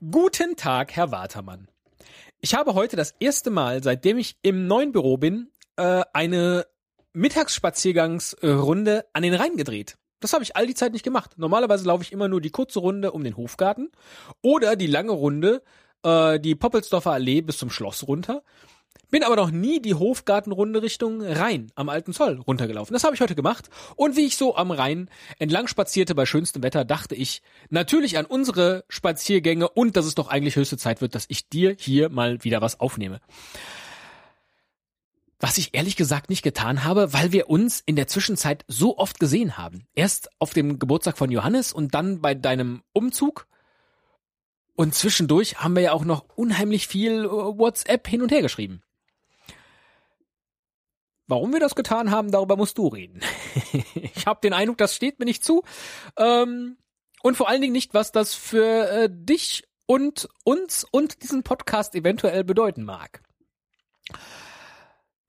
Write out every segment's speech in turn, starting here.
Guten Tag, Herr Watermann. Ich habe heute das erste Mal, seitdem ich im neuen Büro bin, äh, eine Mittagsspaziergangsrunde an den Rhein gedreht. Das habe ich all die Zeit nicht gemacht. Normalerweise laufe ich immer nur die kurze Runde um den Hofgarten oder die lange Runde, äh, die Poppelsdorfer Allee bis zum Schloss runter. Bin aber noch nie die Hofgartenrunde Richtung Rhein am Alten Zoll runtergelaufen. Das habe ich heute gemacht. Und wie ich so am Rhein entlang spazierte bei schönstem Wetter, dachte ich natürlich an unsere Spaziergänge und dass es doch eigentlich höchste Zeit wird, dass ich dir hier mal wieder was aufnehme. Was ich ehrlich gesagt nicht getan habe, weil wir uns in der Zwischenzeit so oft gesehen haben. Erst auf dem Geburtstag von Johannes und dann bei deinem Umzug. Und zwischendurch haben wir ja auch noch unheimlich viel äh, WhatsApp hin und her geschrieben. Warum wir das getan haben, darüber musst du reden. ich habe den Eindruck, das steht mir nicht zu. Ähm, und vor allen Dingen nicht, was das für äh, dich und uns und diesen Podcast eventuell bedeuten mag.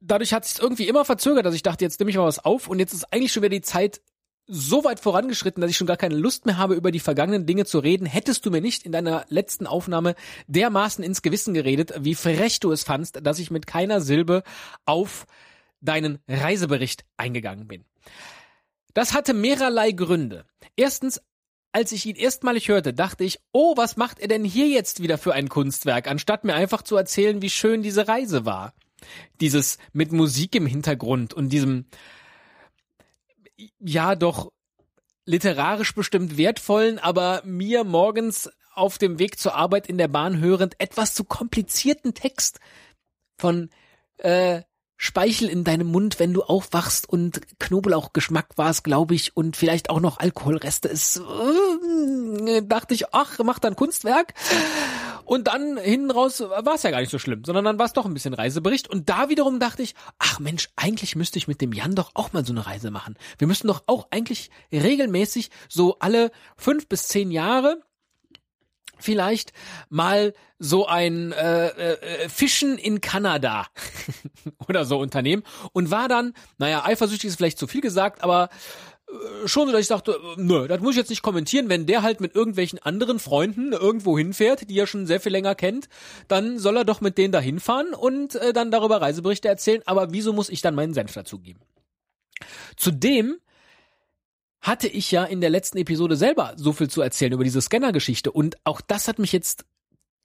Dadurch hat es irgendwie immer verzögert, dass ich dachte, jetzt nehme ich mal was auf und jetzt ist eigentlich schon wieder die Zeit so weit vorangeschritten, dass ich schon gar keine Lust mehr habe, über die vergangenen Dinge zu reden. Hättest du mir nicht in deiner letzten Aufnahme dermaßen ins Gewissen geredet, wie frech du es fandst, dass ich mit keiner Silbe auf deinen Reisebericht eingegangen bin. Das hatte mehrerlei Gründe. Erstens, als ich ihn erstmalig hörte, dachte ich, oh, was macht er denn hier jetzt wieder für ein Kunstwerk, anstatt mir einfach zu erzählen, wie schön diese Reise war. Dieses mit Musik im Hintergrund und diesem, ja, doch literarisch bestimmt wertvollen, aber mir morgens auf dem Weg zur Arbeit in der Bahn hörend etwas zu komplizierten Text von äh, Speichel in deinem Mund, wenn du aufwachst und Knoblauchgeschmack war es, glaube ich, und vielleicht auch noch Alkoholreste ist, äh, dachte ich, ach, mach dann Kunstwerk. Und dann hinten raus war es ja gar nicht so schlimm, sondern dann war es doch ein bisschen Reisebericht. Und da wiederum dachte ich, ach Mensch, eigentlich müsste ich mit dem Jan doch auch mal so eine Reise machen. Wir müssten doch auch eigentlich regelmäßig so alle fünf bis zehn Jahre vielleicht mal so ein äh, äh, Fischen in Kanada oder so Unternehmen und war dann, naja, eifersüchtig ist vielleicht zu viel gesagt, aber äh, schon so, dass ich dachte, äh, nö, das muss ich jetzt nicht kommentieren, wenn der halt mit irgendwelchen anderen Freunden irgendwo hinfährt, die er schon sehr viel länger kennt, dann soll er doch mit denen da hinfahren und äh, dann darüber Reiseberichte erzählen, aber wieso muss ich dann meinen Senf dazugeben? Zudem hatte ich ja in der letzten Episode selber so viel zu erzählen über diese Scanner-Geschichte. Und auch das hat mich jetzt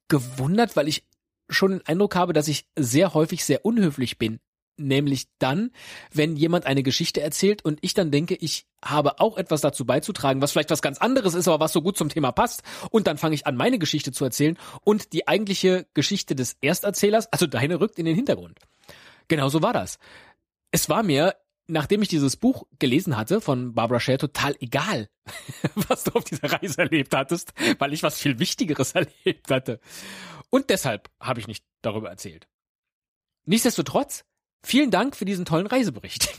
gewundert, weil ich schon den Eindruck habe, dass ich sehr häufig sehr unhöflich bin. Nämlich dann, wenn jemand eine Geschichte erzählt und ich dann denke, ich habe auch etwas dazu beizutragen, was vielleicht was ganz anderes ist, aber was so gut zum Thema passt. Und dann fange ich an, meine Geschichte zu erzählen und die eigentliche Geschichte des Ersterzählers, also deine, rückt in den Hintergrund. Genau so war das. Es war mir nachdem ich dieses Buch gelesen hatte von Barbara Share, total egal, was du auf dieser Reise erlebt hattest, weil ich was viel Wichtigeres erlebt hatte. Und deshalb habe ich nicht darüber erzählt. Nichtsdestotrotz, vielen Dank für diesen tollen Reisebericht.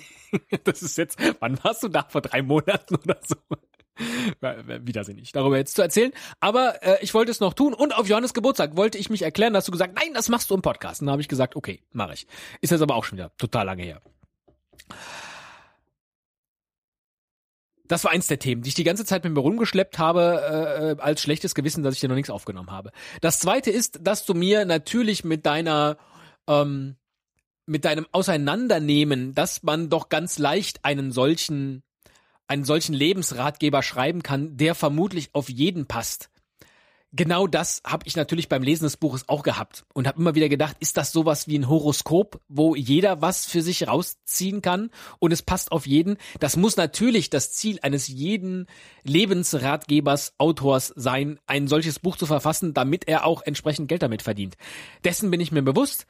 das ist jetzt, wann warst du da? Vor drei Monaten oder so? Widersinnig, darüber jetzt zu erzählen. Aber äh, ich wollte es noch tun und auf Johannes Geburtstag wollte ich mich erklären, dass du gesagt, nein, das machst du im Podcast. Und dann habe ich gesagt, okay, mache ich. Ist jetzt aber auch schon wieder total lange her. Das war eins der Themen, die ich die ganze Zeit mit mir rumgeschleppt habe, äh, als schlechtes Gewissen, dass ich dir noch nichts aufgenommen habe. Das zweite ist, dass du mir natürlich mit deiner, ähm, mit deinem Auseinandernehmen, dass man doch ganz leicht einen solchen, einen solchen Lebensratgeber schreiben kann, der vermutlich auf jeden passt genau das habe ich natürlich beim Lesen des Buches auch gehabt und habe immer wieder gedacht, ist das sowas wie ein Horoskop, wo jeder was für sich rausziehen kann und es passt auf jeden? Das muss natürlich das Ziel eines jeden Lebensratgebers, Autors sein, ein solches Buch zu verfassen, damit er auch entsprechend Geld damit verdient. Dessen bin ich mir bewusst.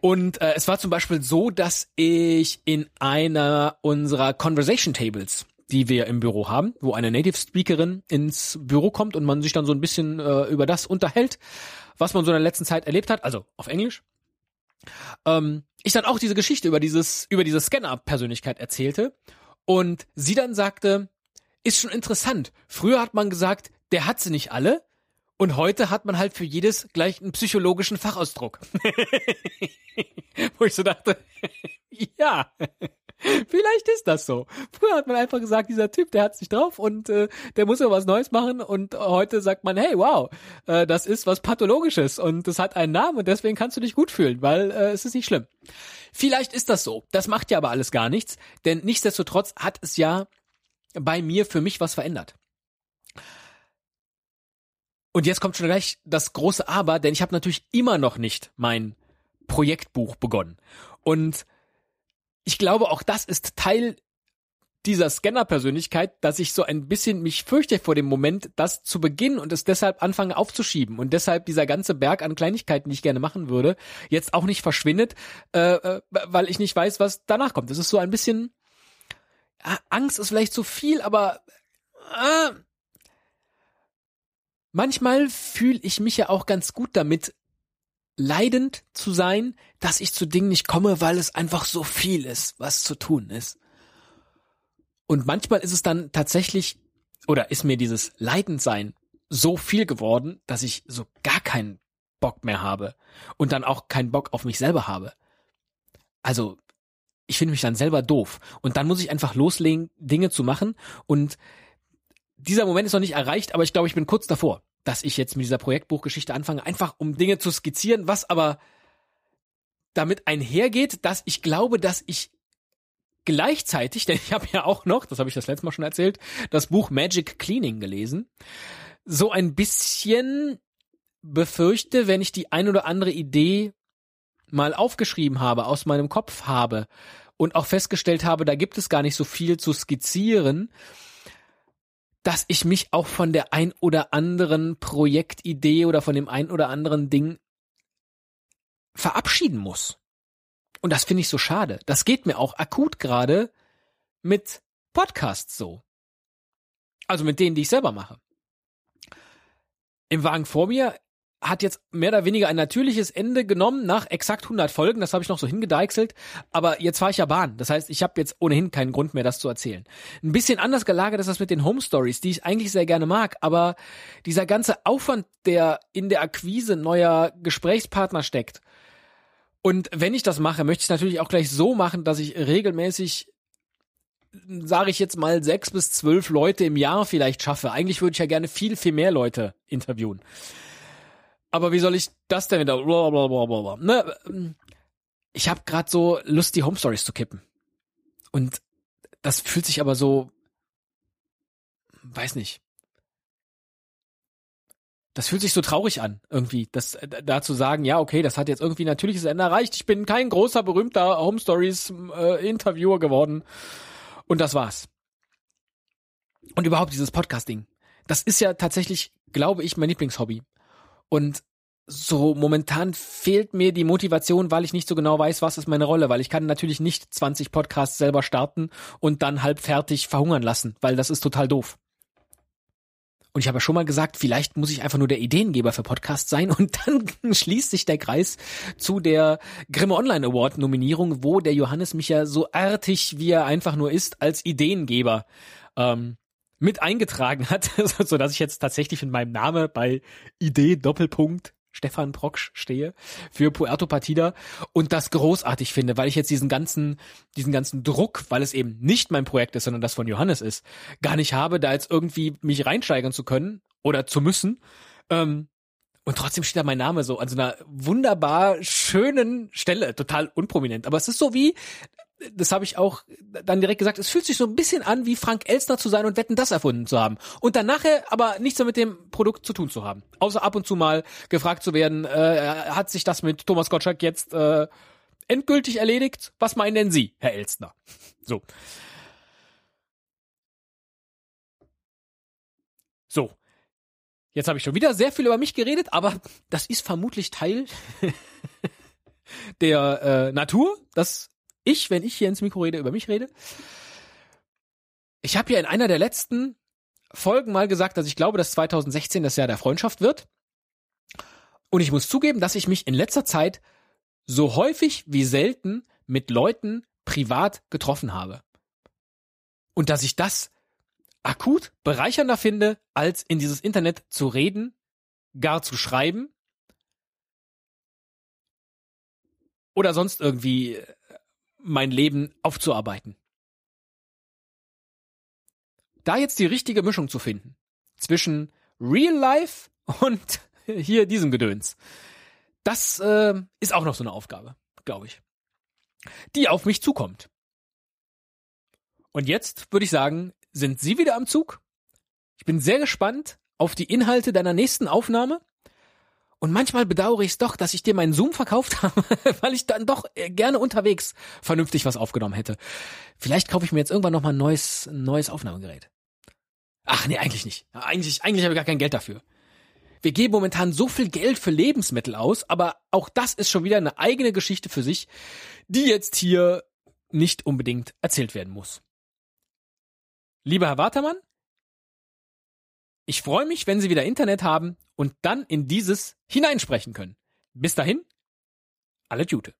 Und äh, es war zum Beispiel so, dass ich in einer unserer Conversation Tables die wir im Büro haben, wo eine Native Speakerin ins Büro kommt und man sich dann so ein bisschen äh, über das unterhält, was man so in der letzten Zeit erlebt hat, also auf Englisch. Ähm, ich dann auch diese Geschichte über dieses über diese Scanner-Persönlichkeit erzählte und sie dann sagte, ist schon interessant. Früher hat man gesagt, der hat sie nicht alle. Und heute hat man halt für jedes gleich einen psychologischen Fachausdruck. Wo ich so dachte, ja, Vielleicht ist das so. Früher hat man einfach gesagt, dieser Typ, der hat's nicht drauf und äh, der muss ja was Neues machen und heute sagt man, hey, wow, äh, das ist was Pathologisches und es hat einen Namen und deswegen kannst du dich gut fühlen, weil äh, es ist nicht schlimm. Vielleicht ist das so. Das macht ja aber alles gar nichts, denn nichtsdestotrotz hat es ja bei mir für mich was verändert. Und jetzt kommt schon gleich das große Aber, denn ich habe natürlich immer noch nicht mein Projektbuch begonnen. Und ich glaube, auch das ist Teil dieser Scanner-Persönlichkeit, dass ich so ein bisschen mich fürchte vor dem Moment, das zu beginnen und es deshalb anfange aufzuschieben und deshalb dieser ganze Berg an Kleinigkeiten, die ich gerne machen würde, jetzt auch nicht verschwindet, äh, äh weil ich nicht weiß, was danach kommt. Das ist so ein bisschen äh, Angst ist vielleicht zu viel, aber äh, manchmal fühle ich mich ja auch ganz gut damit, leidend zu sein, dass ich zu Dingen nicht komme, weil es einfach so viel ist, was zu tun ist. Und manchmal ist es dann tatsächlich, oder ist mir dieses Leidendsein so viel geworden, dass ich so gar keinen Bock mehr habe und dann auch keinen Bock auf mich selber habe. Also, ich finde mich dann selber doof. Und dann muss ich einfach loslegen, Dinge zu machen. Und dieser Moment ist noch nicht erreicht, aber ich glaube, ich bin kurz davor dass ich jetzt mit dieser Projektbuchgeschichte anfange, einfach um Dinge zu skizzieren, was aber damit einhergeht, dass ich glaube, dass ich gleichzeitig, denn ich habe ja auch noch, das habe ich das letzte Mal schon erzählt, das Buch Magic Cleaning gelesen, so ein bisschen befürchte, wenn ich die ein oder andere Idee mal aufgeschrieben habe, aus meinem Kopf habe und auch festgestellt habe, da gibt es gar nicht so viel zu skizzieren, dass ich mich auch von der ein oder anderen Projektidee oder von dem ein oder anderen Ding verabschieden muss. Und das finde ich so schade. Das geht mir auch akut gerade mit Podcasts so. Also mit denen, die ich selber mache. Im Wagen vor mir hat jetzt mehr oder weniger ein natürliches Ende genommen nach exakt 100 Folgen. Das habe ich noch so hingedeichselt. Aber jetzt fahre ich ja Bahn. Das heißt, ich habe jetzt ohnehin keinen Grund mehr, das zu erzählen. Ein bisschen anders gelagert ist das mit den Home Stories, die ich eigentlich sehr gerne mag. Aber dieser ganze Aufwand, der in der Akquise neuer Gesprächspartner steckt. Und wenn ich das mache, möchte ich natürlich auch gleich so machen, dass ich regelmäßig sage ich jetzt mal, sechs bis zwölf Leute im Jahr vielleicht schaffe. Eigentlich würde ich ja gerne viel, viel mehr Leute interviewen aber wie soll ich das denn wieder? Blablabla. Ne? Ich habe gerade so Lust, die Home Stories zu kippen. Und das fühlt sich aber so, weiß nicht. Das fühlt sich so traurig an, irgendwie, das äh, da zu sagen, ja, okay, das hat jetzt irgendwie natürliches Ende erreicht. Ich bin kein großer, berühmter Home Stories äh, Interviewer geworden. Und das war's. Und überhaupt dieses Podcasting. Das ist ja tatsächlich, glaube ich, mein Lieblingshobby. Und so momentan fehlt mir die Motivation, weil ich nicht so genau weiß, was ist meine Rolle, weil ich kann natürlich nicht 20 Podcasts selber starten und dann halb fertig verhungern lassen, weil das ist total doof. Und ich habe ja schon mal gesagt, vielleicht muss ich einfach nur der Ideengeber für Podcasts sein und dann schließt sich der Kreis zu der Grimme Online Award Nominierung, wo der Johannes mich ja so artig, wie er einfach nur ist, als Ideengeber ähm, mit eingetragen hat, so dass ich jetzt tatsächlich mit meinem Name bei Idee Doppelpunkt Stefan Proksch stehe für Puerto Partida und das großartig finde, weil ich jetzt diesen ganzen, diesen ganzen Druck, weil es eben nicht mein Projekt ist, sondern das von Johannes ist, gar nicht habe, da jetzt irgendwie mich reinsteigern zu können oder zu müssen. Ähm, und trotzdem steht da mein Name so an so einer wunderbar schönen Stelle, total unprominent. Aber es ist so wie, das habe ich auch dann direkt gesagt, es fühlt sich so ein bisschen an, wie Frank Elstner zu sein und Wetten das erfunden zu haben. Und dann nachher aber nichts mehr mit dem Produkt zu tun zu haben. Außer ab und zu mal gefragt zu werden, äh, hat sich das mit Thomas Gottschalk jetzt äh, endgültig erledigt? Was meinen denn Sie, Herr Elstner? So. So. Jetzt habe ich schon wieder sehr viel über mich geredet, aber das ist vermutlich Teil der äh, Natur. Das ich, wenn ich hier ins Mikro rede, über mich rede. Ich habe ja in einer der letzten Folgen mal gesagt, dass ich glaube, dass 2016 das Jahr der Freundschaft wird. Und ich muss zugeben, dass ich mich in letzter Zeit so häufig wie selten mit Leuten privat getroffen habe. Und dass ich das akut bereichernder finde, als in dieses Internet zu reden, gar zu schreiben oder sonst irgendwie mein Leben aufzuarbeiten. Da jetzt die richtige Mischung zu finden zwischen Real Life und hier diesem Gedöns, das äh, ist auch noch so eine Aufgabe, glaube ich, die auf mich zukommt. Und jetzt würde ich sagen, sind Sie wieder am Zug? Ich bin sehr gespannt auf die Inhalte deiner nächsten Aufnahme. Und manchmal bedauere ich es doch, dass ich dir meinen Zoom verkauft habe, weil ich dann doch äh, gerne unterwegs vernünftig was aufgenommen hätte. Vielleicht kaufe ich mir jetzt irgendwann noch mal ein neues, ein neues Aufnahmegerät. Ach nee, eigentlich nicht. Eigentlich, eigentlich habe ich gar kein Geld dafür. Wir geben momentan so viel Geld für Lebensmittel aus, aber auch das ist schon wieder eine eigene Geschichte für sich, die jetzt hier nicht unbedingt erzählt werden muss. Lieber Herr Watermann, ich freue mich, wenn Sie wieder Internet haben und dann in dieses hineinsprechen können. Bis dahin, alle Jute.